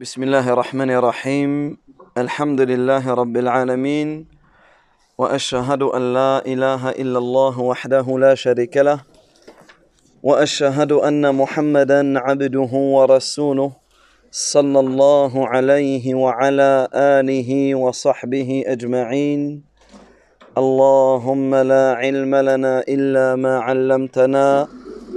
بسم الله الرحمن الرحيم الحمد لله رب العالمين واشهد ان لا اله الا الله وحده لا شريك له واشهد ان محمدا عبده ورسوله صلى الله عليه وعلى اله وصحبه اجمعين اللهم لا علم لنا الا ما علمتنا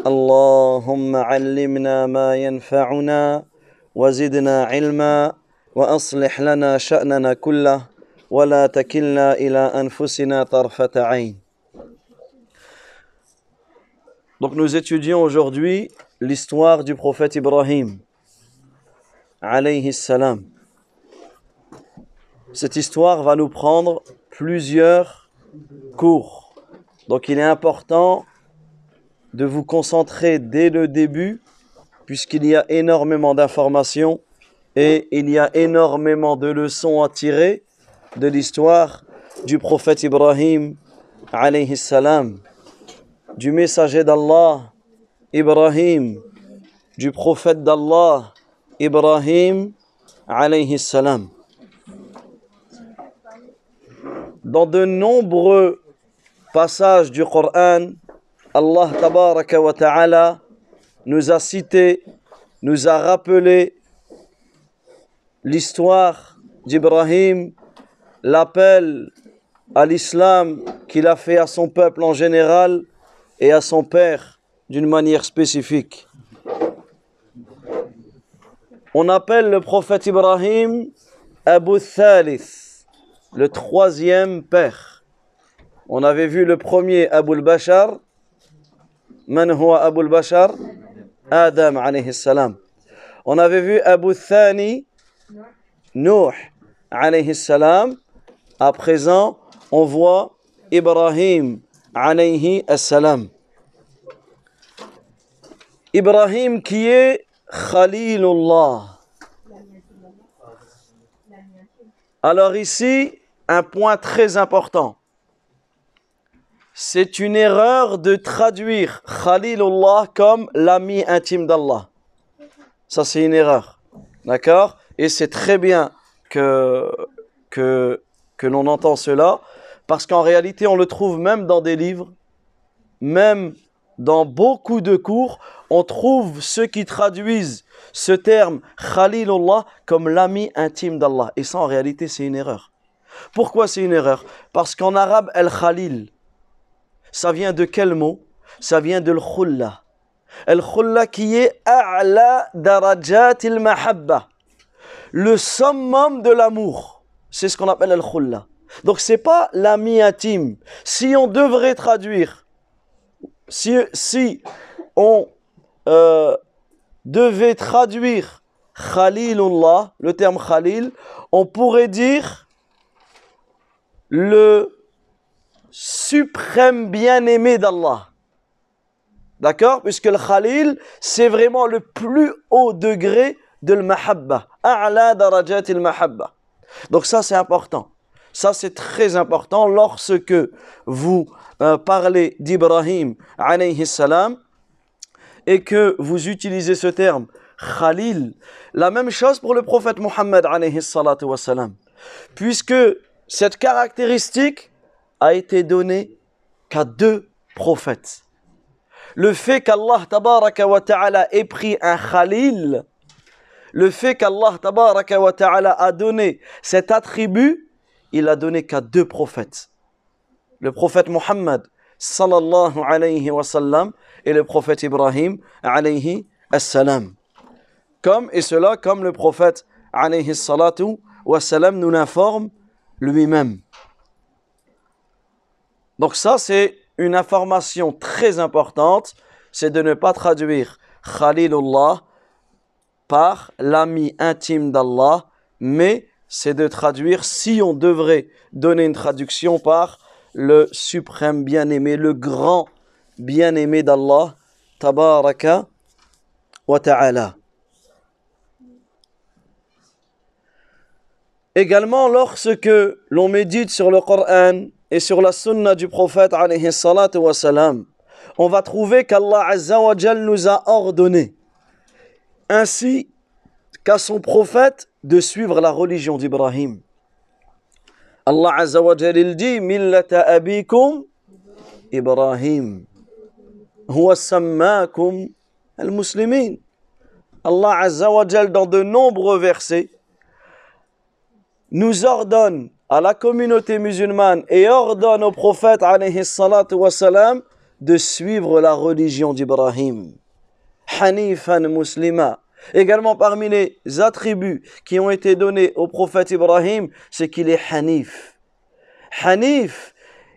اللهم علمنا ما ينفعنا وزدنا علما واصلح لنا شاننا كله ولا تكلنا الى انفسنا طرفه عين Donc nous étudions aujourd'hui l'histoire du prophète Ibrahim alayhi salam. Cette histoire va nous prendre plusieurs cours. Donc il est important de vous concentrer dès le début puisqu'il y a énormément d'informations et il y a énormément de leçons à tirer de l'histoire du prophète Ibrahim alayhi salam, du messager d'Allah Ibrahim, du prophète d'Allah Ibrahim alayhi salam. Dans de nombreux passages du Coran, Allah tabaraka wa ta'ala nous a cité, nous a rappelé l'histoire d'Ibrahim, l'appel à l'islam qu'il a fait à son peuple en général et à son père d'une manière spécifique. On appelle le prophète Ibrahim Abu Thalith, le troisième père. On avait vu le premier Abu al-Bashar. Man Abu al-Bashar Adam alayhi salam. On avait vu Abu Thani, Nuh alayhi salam. À présent, on voit Ibrahim alayhi salam. Ibrahim qui est Khalilullah. Alors ici, un point très important. C'est une erreur de traduire Khalilullah comme l'ami intime d'Allah. Ça, c'est une erreur. D'accord? Et c'est très bien que, que, que l'on entend cela, parce qu'en réalité, on le trouve même dans des livres, même dans beaucoup de cours, on trouve ceux qui traduisent ce terme Khalilullah comme l'ami intime d'Allah. Et ça, en réalité, c'est une erreur. Pourquoi c'est une erreur? Parce qu'en arabe, El-Khalil, ça vient de quel mot? Ça vient de l'khulla. Al-khulla qui est a'la darajat il-mahabba. Le summum de l'amour. C'est ce qu'on appelle al-khulla. Donc c'est pas l'ami intime. Si on devrait traduire, si, si on euh, devait traduire Khalilullah, le terme Khalil, on pourrait dire le suprême bien-aimé d'Allah. D'accord? Puisque le Khalil, c'est vraiment le plus haut degré de l'mahabba. A'la darajat il-mahabba. Donc ça, c'est important. Ça, c'est très important lorsque vous euh, parlez d'Ibrahim alayhi salam et que vous utilisez ce terme Khalil. La même chose pour le prophète Muhammad alayhi. Puisque cette caractéristique a été donnée qu'à deux prophètes. Le fait qu'Allah tabaraka wa ait pris un Khalil, le fait qu'Allah tabaraka a donné cet attribut, il a donné qu'à deux prophètes. Le prophète Muhammad sallallahu alayhi wa sallam et le prophète Ibrahim alayhi salam. Comme, et cela comme le prophète alayhi salatu wa nous l'informe lui-même. Donc ça c'est une information très importante, c'est de ne pas traduire Khalilullah par l'ami intime d'Allah, mais c'est de traduire, si on devrait donner une traduction par le suprême bien-aimé, le grand bien-aimé d'Allah, tabaraka wa ta'ala. Également, lorsque l'on médite sur le Coran et sur la sunna du prophète alayhi salatu wa salam, on va trouver qu'Allah azza wa nous a ordonné, ainsi qu'à son prophète de suivre la religion d'Ibrahim. Allah Azza wa il dit Millata abikum Ibrahim. Huwa sammakum al-muslimin. Allah Azza wa dans de nombreux versets nous ordonne à la communauté musulmane et ordonne au prophète de suivre la religion d'Ibrahim. Hanifan muslima. Également parmi les attributs qui ont été donnés au prophète Ibrahim, c'est qu'il est Hanif. Hanif,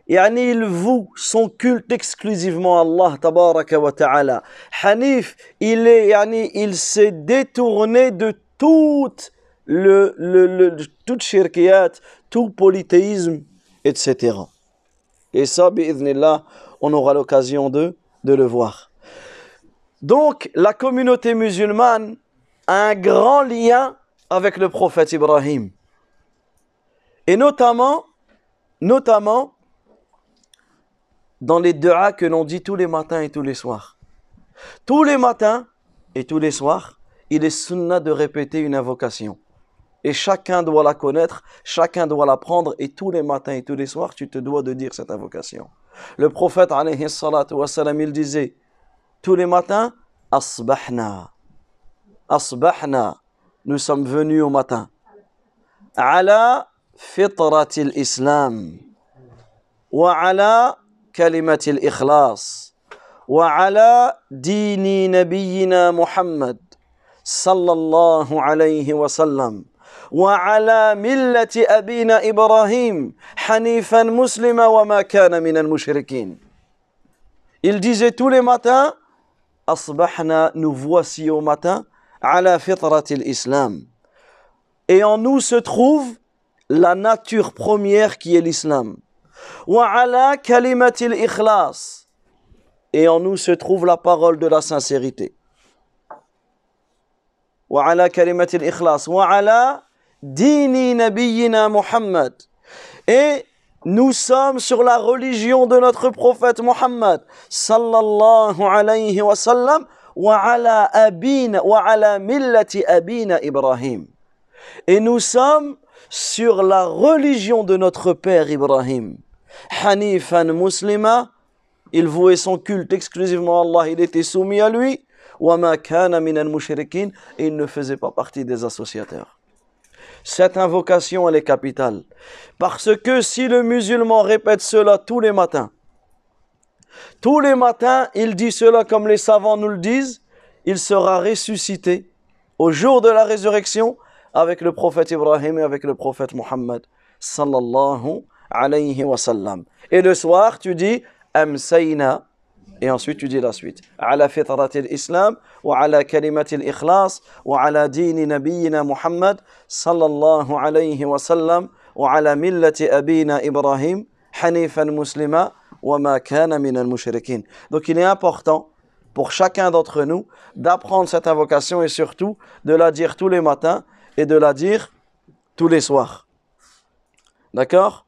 yani il voue son culte exclusivement à Allah tabaraka wa ta'ala. Hanif, il est, il s'est détourné de toute le, toute tout polythéisme, etc. Et ça, bi'idhnillah, on aura l'occasion de, le voir. Donc, la communauté musulmane a un grand lien avec le prophète Ibrahim. Et notamment, notamment, dans les du'as que l'on dit tous les matins et tous les soirs. Tous les matins et tous les soirs, il est sunnah de répéter une invocation. Et chacun doit la connaître, chacun doit l'apprendre, et tous les matins et tous les soirs, tu te dois de dire cette invocation. Le prophète, alayhi salatu wassalam, il disait, tous les matins, asbahna. Asbahna. Nous sommes venus au matin. Ala fitratil islam. Wa ala kalimatil ikhlas. Wa ala dini nabiyina Muhammad. Sallallahu alayhi wa sallam. وعلى ملة أبينا إبراهيم حنيفا مسلما وما كان من المشركين Il disait tous les matins أصبحنا nous voici au matin على فطرة الإسلام Et en nous se trouve la nature première qui est l'islam. وعلى كلمة الإخلاص Et en nous se trouve la parole de la sincérité. وعلى كلمة الإخلاص وعلى dini nabiyina Muhammad. Et nous sommes sur la religion de notre prophète Muhammad sallallahu alayhi wa sallam wa ala abina wa ala millati abina Ibrahim. Et nous sommes sur la religion de notre père Ibrahim. Hanifan muslima, il vouait son culte exclusivement à Allah, il était soumis à lui. Wa ma kana min al-mushrikin, et il ne faisait pas partie des associateurs. Cette invocation, elle est capitale. Parce que si le musulman répète cela tous les matins, tous les matins, il dit cela comme les savants nous le disent, il sera ressuscité au jour de la résurrection avec le prophète Ibrahim et avec le prophète Muhammad sallallahu alayhi wa sallam. Et le soir, tu dis Amsayna et ensuite tu dis la suite. Ala fitratil islam wa ala kalimatil ikhlas wa ala dini nabiyina Muhammad sallallahu alayhi wa sallam wa ala millati abina Ibrahim hanifan muslima wa ma kana min al mushrikin. Donc il est important pour chacun d'entre nous d'apprendre cette invocation et surtout de la dire tous les matins et de la dire tous les soirs. D'accord?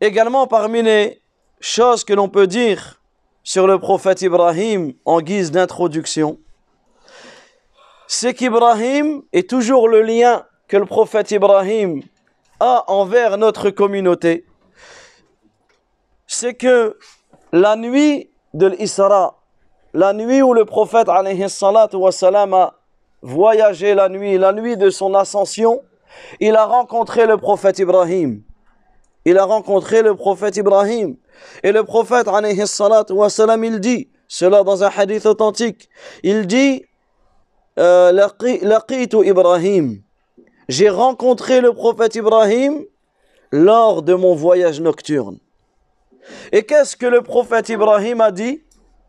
Également parmi les chose que l'on peut dire sur le prophète Ibrahim en guise d'introduction, c'est qu'Ibrahim est toujours le lien que le prophète Ibrahim a envers notre communauté. C'est que la nuit de l'Isra, la nuit où le prophète wassalam, a voyagé la nuit, la nuit de son ascension, il a rencontré le prophète Ibrahim. Il a rencontré le prophète Ibrahim. Et le prophète, alayhi salatu wa salam, il dit, cela dans un hadith authentique, il dit, euh, Laqitu Ibrahim. J'ai rencontré le prophète Ibrahim lors de mon voyage nocturne. Et qu'est-ce que le prophète Ibrahim a dit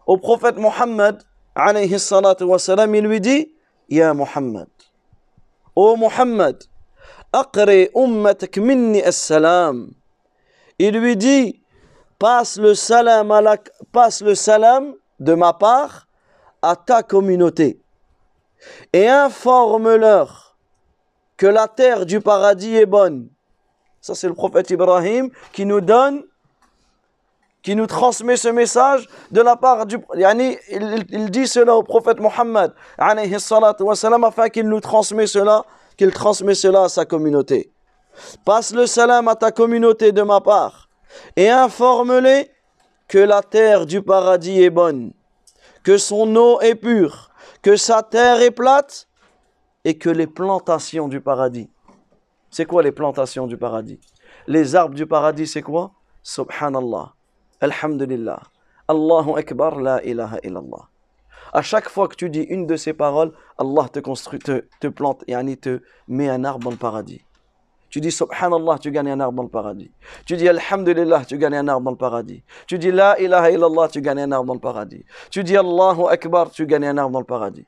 au prophète Muhammad, alayhi salatu wa salam, il lui dit, Ya Muhammad, ô Muhammad, aqri ummatak minni as-salam. Il lui dit, passe le salam, de ma part à ta communauté et informe-leur que la terre du paradis est bonne. Ça, c'est le prophète Ibrahim qui nous donne qui nous transmet ce message de la part du... Yani, il, dit cela au prophète Mohammed, afin qu'il nous transmet cela, qu'il transmet cela à sa communauté. Passe le salam à ta communauté de ma part et informe-les que la terre du paradis est bonne, que son eau est pure, que sa terre est plate et que les plantations du paradis. C'est quoi les plantations du paradis? Les arbres du paradis, c'est quoi? Subhanallah. Alhamdulillah. Allahu Akbar, la ilaha illallah. À chaque fois que tu dis une de ces paroles, Allah te construit, te, te plante, yani te met un arbre dans le paradis. Tu dis Subhanallah, tu gagnes un arbre dans le paradis. Tu dis Alhamdulillah, tu gagnes un arbre dans le paradis. Tu dis La ilaha illallah, tu gagnes un arbre dans le paradis. Tu dis Allahu Akbar, tu gagnes un arbre dans le paradis.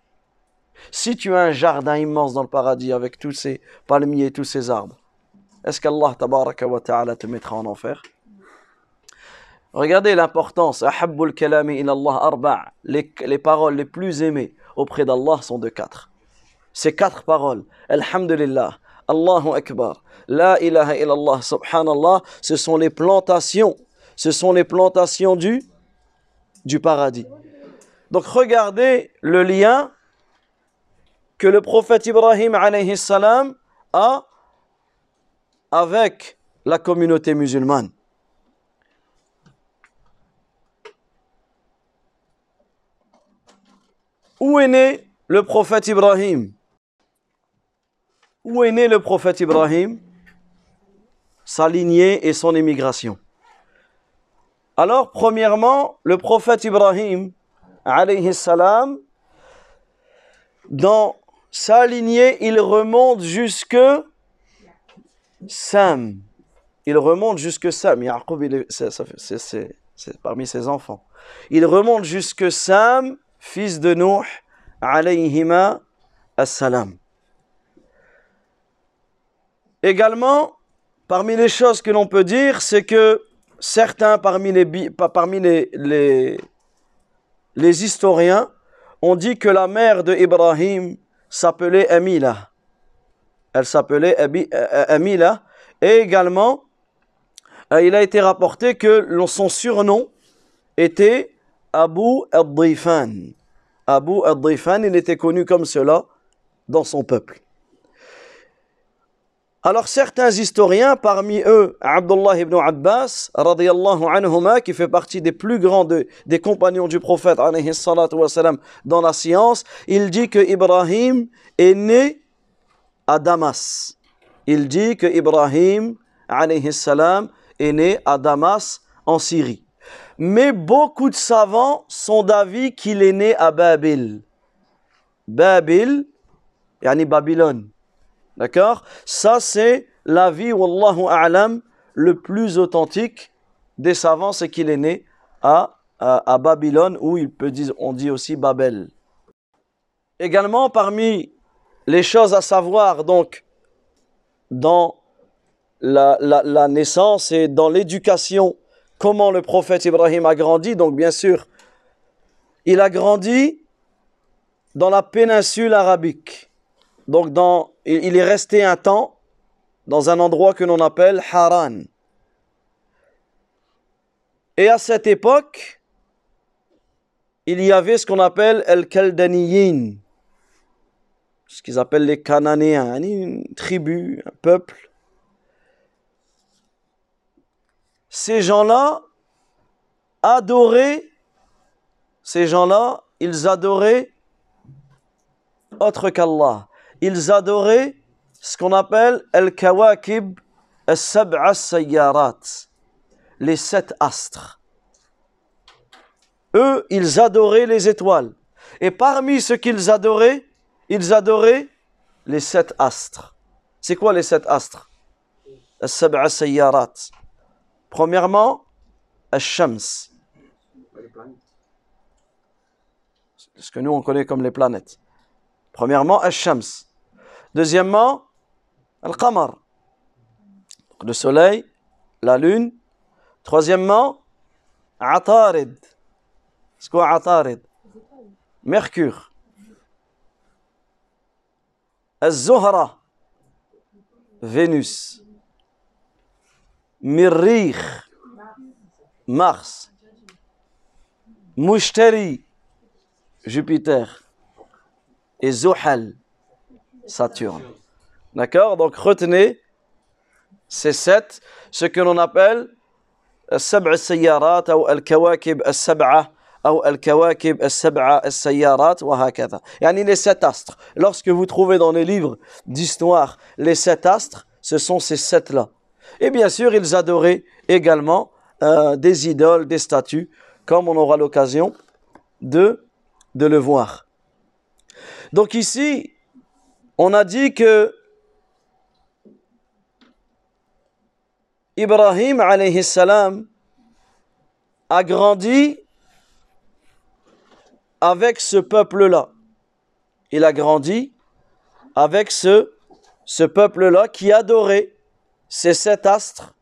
Si tu as un jardin immense dans le paradis avec tous ces palmiers, tous ces arbres, est-ce qu'Allah wa ta'ala te mettra en enfer? Regardez l'importance. Les, les paroles les plus aimées auprès d'Allah sont de quatre. Ces quatre paroles, Alhamdulillah, Allahu Akbar, La ilaha illallah, Subhanallah, ce sont les plantations. Ce sont les plantations du, paradis. Donc regardez le lien que le prophète Ibrahim a avec la communauté musulmane. Où est né le prophète Ibrahim? Où est né le prophète Ibrahim? Sa lignée et son émigration. Alors, premièrement, le prophète Ibrahim, alayhi salam, dans sa lignée, il remonte jusque Sam. Il remonte jusque Sam. Yaqub, c'est parmi ses enfants. Il remonte jusque Sam, fils de Nuh, alayhima assalam. Également, parmi les choses que l'on peut dire, c'est que certains parmi les, historiens ont dit que la mère de Ibrahim s'appelait Amila. Elle s'appelait Amila. Et également, euh, il a été rapporté que son surnom était Abu al-Difan. Abu al-Difan, il était connu comme cela dans son peuple. Alors certains historiens, parmi eux Abdullah ibn Abbas, qui fait partie des plus grands des compagnons du prophète dans la science, il dit que Ibrahim est né à Damas. Il dit que Ibrahim est né à Damas en Syrie. Mais beaucoup de savants sont d'avis qu'il est né à Babil. Babil, yani Babylone. D'accord? Ça, c'est l'avis, wallahu a'lam, le plus authentique des savants, c'est qu'il est né à, Babylone, où il peut dire, on dit aussi Babel. Également, parmi les choses à savoir, donc, dans la, la, la naissance et dans l'éducation comment le prophète Ibrahim a grandi. Donc bien sûr, il a grandi dans la péninsule arabique. Donc il est resté un temps dans un endroit que l'on appelle Haran. Et à cette époque, il y avait ce qu'on appelle El Kaldaniyin, ce qu'ils appellent les Cananéens, une tribu, un peuple ces gens-là adoraient, ces gens-là, ils adoraient autre qu'Allah. Ils adoraient ce qu'on appelle Al-Kawakib les sept astres. Eux, ils adoraient les étoiles. Et parmi ce qu'ils adoraient, ils adoraient les sept astres. C'est quoi les sept astres? Premièrement, Al-Shams. Ce que nous on connaît comme les planètes. Premièrement, Al-Shams. Deuxièmement, Al-Qamar. Le soleil, la lune. Troisièmement, Atarid. C'est Atarid Mercure. Al-Zuhra. Vénus. Mirrikh, Mars. Mushtari, Jupiter. Et Zuhal, Saturne. D'accord Donc retenez ces sept, ce que l'on appelle السبع السيارات أو الكواكب السبعة أو الكواكب السبعة السيارات وهكذا يعني les sept astres lorsque vous trouvez dans les livres d'histoire les sept astres ce sont ces sept là et bien sûr ils adoraient également euh, des idoles des statues comme on aura l'occasion de de le voir donc ici on a dit que Ibrahim a grandi avec ce peuple-là. Il a grandi avec ce, ce peuple-là qui adorait ces sept astres.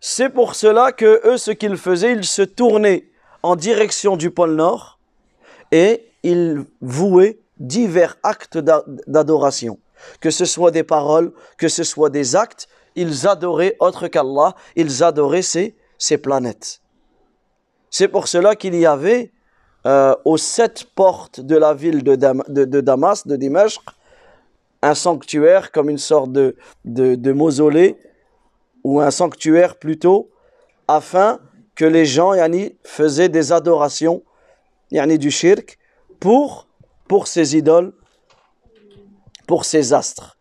C'est pour cela que eux, ce qu'ils faisaient, ils se tournaient en direction du pôle Nord et ils vouaient divers actes d'adoration, que ce soit des paroles, que ce soit des actes, ils adoraient autre qu'Allah, ils adoraient ces, ces planètes. C'est pour cela qu'il y avait euh, aux sept portes de la ville de, de, Damas, de Dimashq, un sanctuaire comme une sorte de, de, mausolée, ou un sanctuaire plutôt, afin que les gens yani, faisaient des adorations yani, du shirk pour, pour ces idoles, pour ces astres.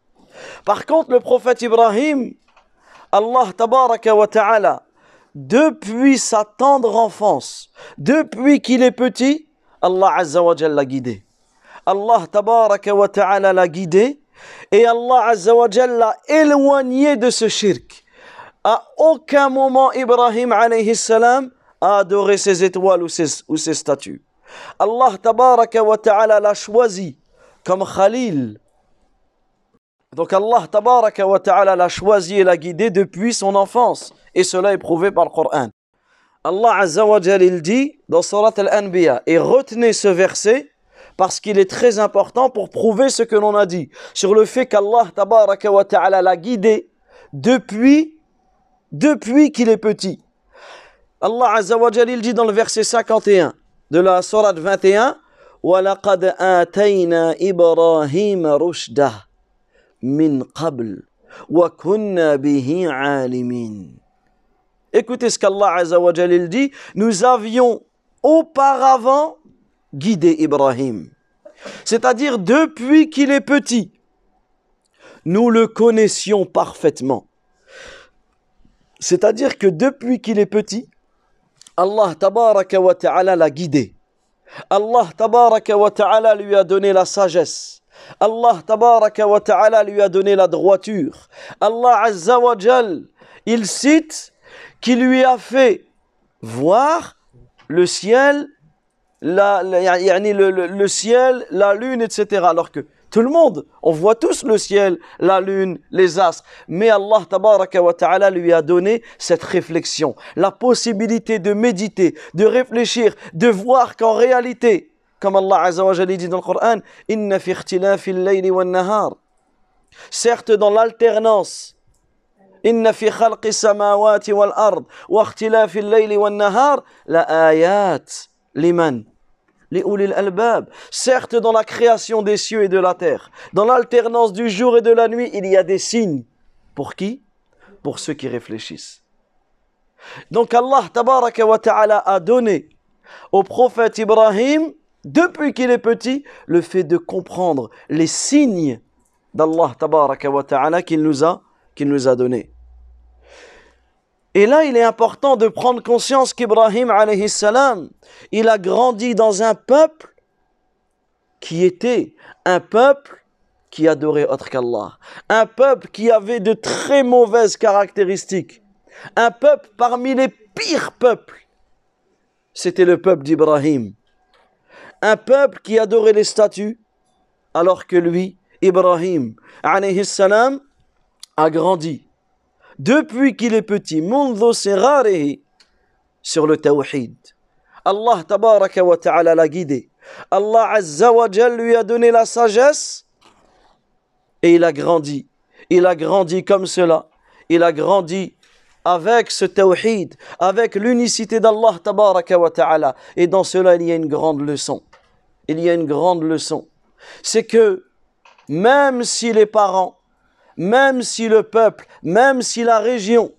Par contre, le prophète Ibrahim, Allah tabaraka wa ta'ala, depuis sa tendre enfance, depuis qu'il est petit, Allah azza wa l'a guidé. Allah tabaraka wa ta'ala l'a guidé et Allah azza wa l'a éloigné de ce shirk. À aucun moment Ibrahim alayhi a adoré ses étoiles ou ses, ou ses statues. Allah tabaraka wa ta'ala l'a choisi comme Khalil, donc Allah tabaraka wa ta'ala l'a choisi et l'a guidé depuis son enfance. Et cela est prouvé par le Coran. Allah azza wa il dit dans Surat al-Anbiya, et retenez ce verset parce qu'il est très important pour prouver ce que l'on a dit sur le fait qu'Allah tabaraka wa ta'ala l'a guidé depuis, depuis qu'il est petit. Allah azza wa il dit dans le verset 51 de la Surat 21, وَلَقَدْ آتَيْنَا إِبْرَاهِيمَ رُشْدَهُ min qabl wa kunna bihi alimin. Écoutez ce qu'Allah Azza wa dit, nous avions auparavant guidé Ibrahim. C'est-à-dire depuis qu'il est petit, nous le connaissions parfaitement. C'est-à-dire que depuis qu'il est petit, Allah tabaraka wa ta'ala l'a guidé. Allah tabaraka wa ta'ala lui a donné la sagesse. Allah tabaraka wa ta'ala lui a donné la droiture. Allah azza wa il cite qu'il lui a fait voir le ciel, la, le, ciel, la lune, etc. Alors que tout le monde, on voit tous le ciel, la lune, les astres. Mais Allah tabaraka wa ta'ala lui a donné cette réflexion, la possibilité de méditer, de réfléchir, de voir qu'en réalité, comme Allah Azza wa dit dans le Coran, Inna fi wa nahar. Certes, dans l'alternance, Inna fi khalqi samawati wal ard wa ikhtilafi layli wa liman ulil albab. Certes, dans la création des cieux et de la terre, dans l'alternance du jour et de la nuit, il y a des signes. Pour qui? Pour ceux qui réfléchissent. Donc Allah ta'ala a donné au prophète Ibrahim depuis qu'il est petit, le fait de comprendre les signes d'Allah tabaraka wa ta'ala qu'il nous a, qu'il nous a donnés. Et là, il est important de prendre conscience qu'Ibrahim il a grandi dans un peuple qui était un peuple qui adorait autre qu'Allah. Un peuple qui avait de très mauvaises caractéristiques. Un peuple parmi les pires peuples. C'était le peuple d'Ibrahim un peuple qui adorait les statues, alors que lui, Ibrahim, a grandi depuis qu'il est petit, sur le tawhid. Allah tabaraka wa ta'ala l'a guidé. Allah azza wa lui a donné la sagesse et il a grandi. Il a grandi comme cela. Il a grandi avec ce tawhid, avec l'unicité d'Allah tabaraka wa ta'ala. Et dans cela, il y a une grande leçon. Il y a une grande leçon. C'est que même si les parents, même si le peuple, même si la région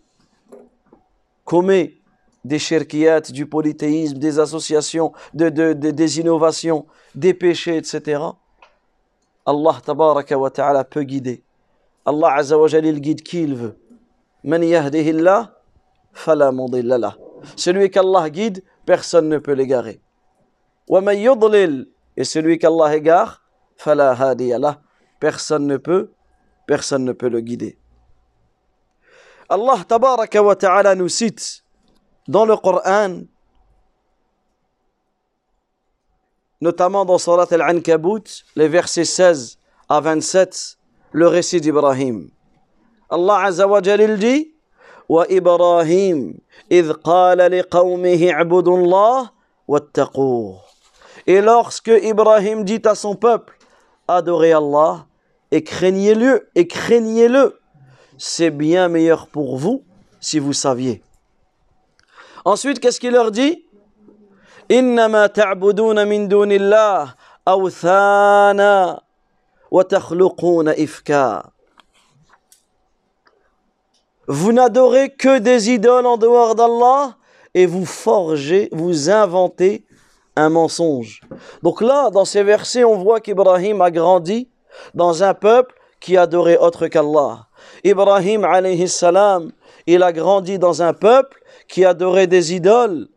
commet des shirkiyat, du polythéisme, des associations, de, de, des innovations, des péchés, etc. Allah ta'ala peut guider. Allah azza wa il guide qui il veut. Man yahdihillah, fala Celui qu'Allah guide, personne ne peut l'égarer. Wa man yudlil, et celui qu'Allah égare, fala hadiyalah. Personne ne peut, personne ne peut le guider. Allah tabaraka wa ta'ala nous cite dans le Coran, notamment dans Surat Al-Ankabut, les versets 16 à 27, le récit d'Ibrahim. Allah Azza wa Jalil dit وإبراهيم إذ قال لقومه اعبدوا الله واتقوه Et lorsque Ibrahim dit à son peuple, adorez Allah et craignez-le, et craignez-le, c'est bien meilleur pour vous si vous saviez. Ensuite, qu'est-ce qu'il leur dit إنما تعبدون من دون الله أوثانا وتخلقون إفكا Vous n'adorez que des idoles en dehors d'Allah et vous forgez, vous inventez un mensonge. Donc là, dans ces versets, on voit qu'Ibrahim a grandi dans un peuple qui adorait autre qu'Allah. Ibrahim, alayhi salam, il a grandi dans un peuple qui adorait des idoles.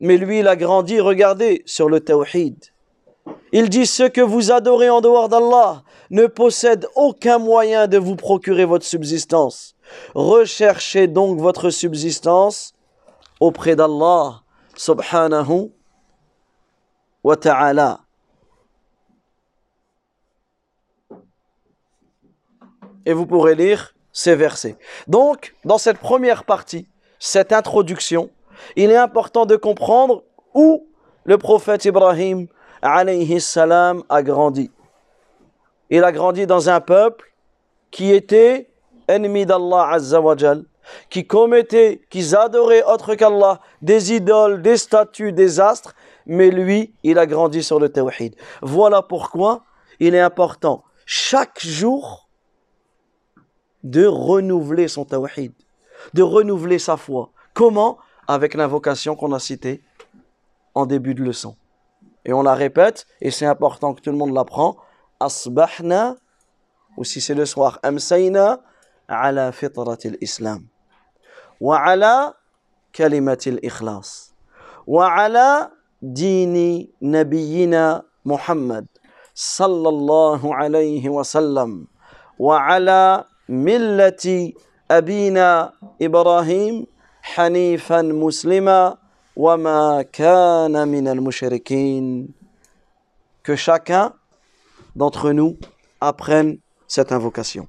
Mais lui, il a grandi, regardez, sur le tawhid. Il dit ce que vous adorez en dehors d'Allah ne possède aucun moyen de vous procurer votre subsistance. Recherchez donc votre subsistance auprès d'Allah subhanahu wa ta'ala. Et vous pourrez lire ces versets. Donc, dans cette première partie, cette introduction, il est important de comprendre où le prophète Ibrahim salam a grandi. Il a grandi dans un peuple qui était ennemi d'Allah azza qui commettait, qui adorait autre qu'Allah, des idoles, des statues, des astres, mais lui, il a grandi sur le tawhid. Voilà pourquoi il est important chaque jour de renouveler son tawhid, de renouveler sa foi. Comment? Avec l'invocation qu'on a citée en début de leçon. Et on la répète, et c'est important que tout le monde l'apprend. Asbahna, ou si c'est le soir, amsayna ala fitratil islam. Wa ala kalimatil ikhlas. Wa ala dini nabiyina Muhammad sallallahu alayhi wa sallam. Wa ala ملة أبينا إبراهيم حنيفا مسلما وما كان من المشركين que chacun d'entre nous apprenne cette invocation